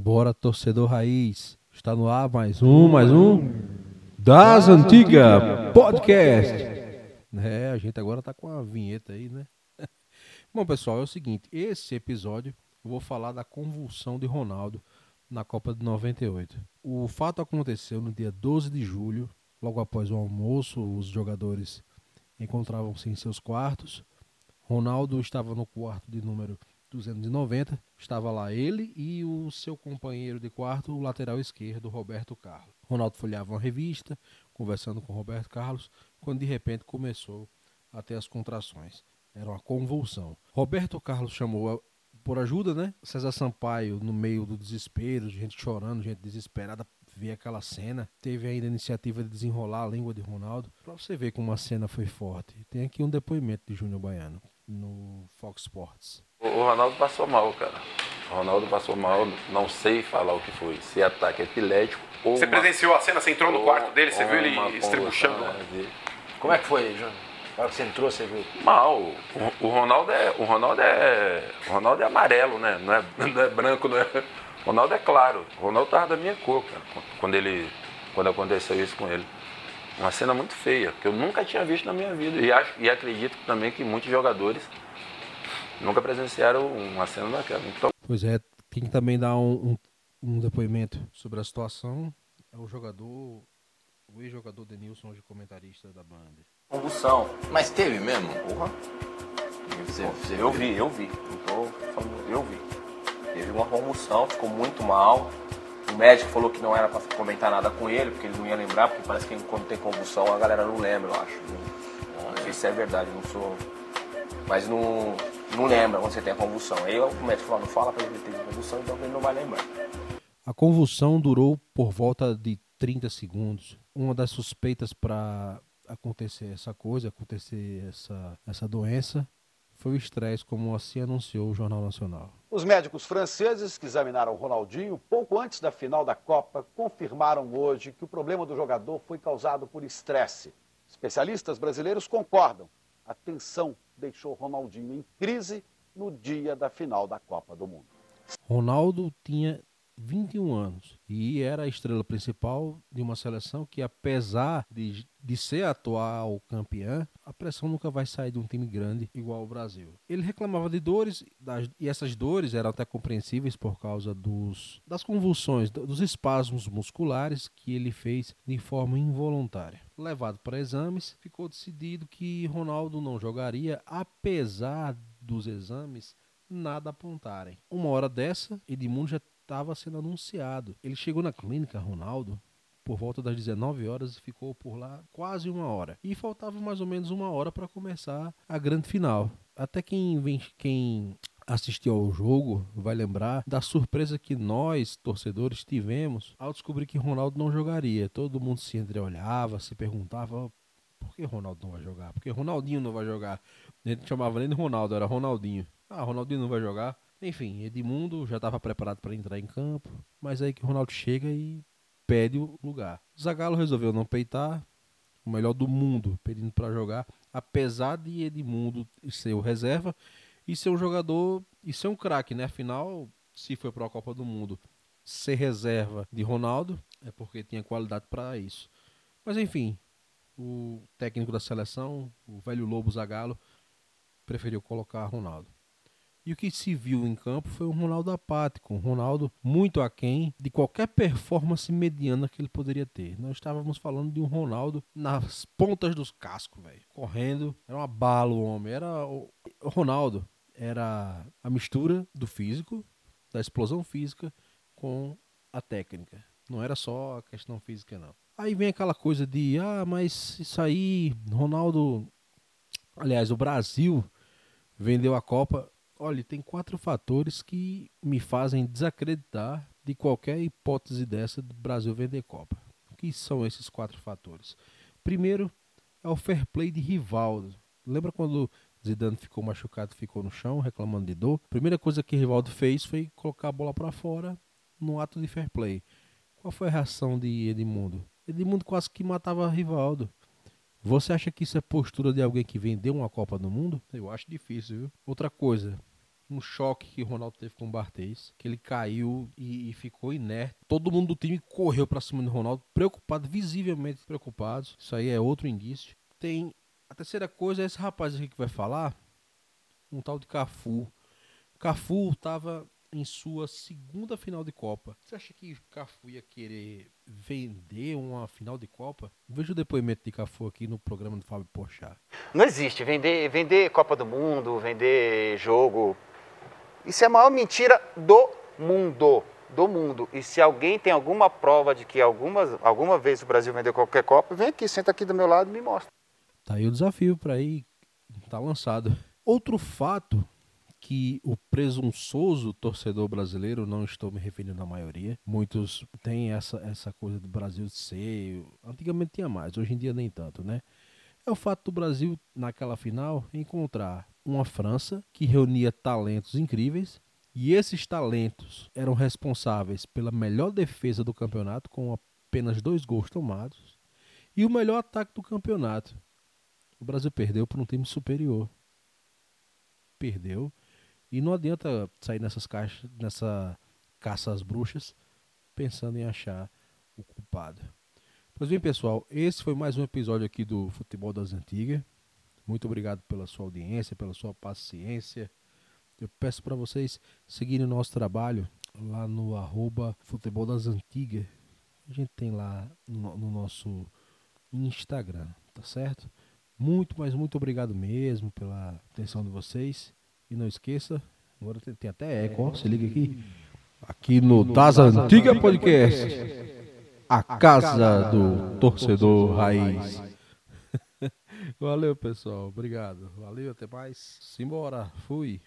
Bora, torcedor raiz. Está no ar mais um, mais um. Das Antigas Podcast. É, a gente agora tá com a vinheta aí, né? Bom, pessoal, é o seguinte. Esse episódio eu vou falar da convulsão de Ronaldo na Copa de 98. O fato aconteceu no dia 12 de julho, logo após o almoço, os jogadores encontravam-se em seus quartos. Ronaldo estava no quarto de número 290. Estava lá ele e o seu companheiro de quarto, o lateral esquerdo, Roberto Carlos. Ronaldo folhava uma revista, conversando com Roberto Carlos, quando de repente começou a ter as contrações. Era uma convulsão. Roberto Carlos chamou por ajuda, né? César Sampaio, no meio do desespero, gente chorando, gente desesperada, ver aquela cena. Teve ainda a iniciativa de desenrolar a língua de Ronaldo. Pra você ver como a cena foi forte. Tem aqui um depoimento de Júnior Baiano no Fox Sports. O Ronaldo passou mal, cara. O Ronaldo passou mal, não sei falar o que foi. Se ataque epilético ou. Você uma- presenciou a cena? Você entrou no quarto dele? Você viu ele estrebuchando? né, de- Como é que foi, Júnior? Na hora que você entrou, você viu? Mal. O, o Ronaldo é. O Ronaldo é. O Ronaldo é amarelo, né? Não é, não é branco, não é. O Ronaldo é claro. O Ronaldo tava da minha cor, cara, quando ele. Quando aconteceu isso com ele. Uma cena muito feia, que eu nunca tinha visto na minha vida. E, acho, e acredito também que muitos jogadores nunca presenciaram uma cena daquela. Então, Pois é, quem também dá um, um, um depoimento sobre a situação é o jogador, o ex-jogador Denilson, hoje comentarista da Band. Convulsão. Mas teve mesmo? Porra. Você, você Eu viu? vi, eu vi. Não tô falando, eu vi. Teve uma convulsão, ficou muito mal. O médico falou que não era pra comentar nada com ele, porque ele não ia lembrar, porque parece que quando tem convulsão a galera não lembra, eu acho. Não, não sei se é verdade, não sou. Mas não, não lembra quando você tem a convulsão. Aí o médico falou, não fala pra ele que teve convulsão, então ele não vai lembrar. A convulsão durou por volta de 30 segundos. Uma das suspeitas para acontecer essa coisa, acontecer essa, essa doença, foi o estresse, como assim anunciou o Jornal Nacional. Os médicos franceses que examinaram Ronaldinho pouco antes da final da Copa confirmaram hoje que o problema do jogador foi causado por estresse. Especialistas brasileiros concordam. A tensão deixou Ronaldinho em crise no dia da final da Copa do Mundo. Ronaldo tinha 21 anos e era a estrela principal de uma seleção que, apesar de, de ser atual campeã, a pressão nunca vai sair de um time grande igual o Brasil. Ele reclamava de dores das- e essas dores eram até compreensíveis por causa dos, das convulsões, do- dos espasmos musculares que ele fez de forma involuntária. Levado para exames, ficou decidido que Ronaldo não jogaria, apesar dos exames nada apontarem. Uma hora dessa, Edmundo já estava sendo anunciado. Ele chegou na clínica, Ronaldo, por volta das 19 horas e ficou por lá quase uma hora. E faltava mais ou menos uma hora para começar a grande final. Até quem, quem assistiu ao jogo vai lembrar da surpresa que nós, torcedores, tivemos ao descobrir que Ronaldo não jogaria. Todo mundo se entreolhava, se perguntava por que Ronaldo não vai jogar? Por que Ronaldinho não vai jogar? A gente chamava nem de Ronaldo, era Ronaldinho. Ah, Ronaldinho não vai jogar. Enfim, Edmundo já estava preparado para entrar em campo, mas aí que o Ronaldo chega e pede o lugar. Zagallo resolveu não peitar, o melhor do mundo pedindo para jogar, apesar de Edmundo ser o reserva e ser um jogador e ser um craque, né? Afinal, se foi para a Copa do Mundo, ser reserva de Ronaldo é porque tinha qualidade para isso. Mas enfim, o técnico da seleção, o velho Lobo Zagallo, preferiu colocar Ronaldo. E o que se viu em campo foi um Ronaldo apático, um Ronaldo muito aquém de qualquer performance mediana que ele poderia ter. Nós estávamos falando de um Ronaldo nas pontas dos cascos, velho, correndo, era uma bala o homem, era o Ronaldo era a mistura do físico, da explosão física com a técnica. Não era só a questão física não. Aí vem aquela coisa de, ah, mas isso aí, Ronaldo, aliás, o Brasil vendeu a Copa. Olha, tem quatro fatores que me fazem desacreditar de qualquer hipótese dessa do Brasil vender Copa. O que são esses quatro fatores? Primeiro é o fair play de Rivaldo. Lembra quando Zidane ficou machucado, ficou no chão reclamando de dor? A primeira coisa que Rivaldo fez foi colocar a bola para fora no ato de fair play. Qual foi a reação de Edmundo? Edmundo quase que matava Rivaldo. Você acha que isso é postura de alguém que vendeu uma Copa do Mundo? Eu acho difícil, viu? Outra coisa, um choque que o Ronaldo teve com o Barthez, que ele caiu e, e ficou inerte. Todo mundo do time correu para cima do Ronaldo, preocupado, visivelmente preocupado. Isso aí é outro indício. Tem a terceira coisa é esse rapaz aqui que vai falar, um tal de Cafu. Cafu estava em sua segunda final de Copa. Você acha que Cafu ia querer vender uma final de Copa? Veja o depoimento de Cafu aqui no programa do Fábio Porchat. Não existe vender, vender Copa do Mundo, vender jogo. Isso é a maior mentira do mundo, do mundo. E se alguém tem alguma prova de que algumas, alguma vez o Brasil vendeu qualquer Copa, vem aqui, senta aqui do meu lado e me mostra. Tá aí o desafio para ir tá lançado. Outro fato que o presunçoso torcedor brasileiro, não estou me referindo à maioria, muitos têm essa, essa coisa do Brasil ser. Antigamente tinha mais, hoje em dia nem tanto, né? É o fato do Brasil, naquela final, encontrar uma França que reunia talentos incríveis e esses talentos eram responsáveis pela melhor defesa do campeonato, com apenas dois gols tomados, e o melhor ataque do campeonato. O Brasil perdeu por um time superior. Perdeu e não adianta sair nessas caixas, nessa caça às bruxas, pensando em achar o culpado. Pois bem, pessoal, esse foi mais um episódio aqui do Futebol das Antigas. Muito obrigado pela sua audiência, pela sua paciência. Eu peço para vocês seguirem o nosso trabalho lá no arroba Futebol das Antigas. A gente tem lá no, no nosso Instagram, tá certo? Muito, mas muito obrigado mesmo pela atenção de vocês. E não esqueça, agora tem, tem até eco, ó, se liga aqui. Aqui no Das Antigas Podcast, a casa do torcedor raiz. Valeu, pessoal. Obrigado. Valeu, até mais. Simbora. Fui.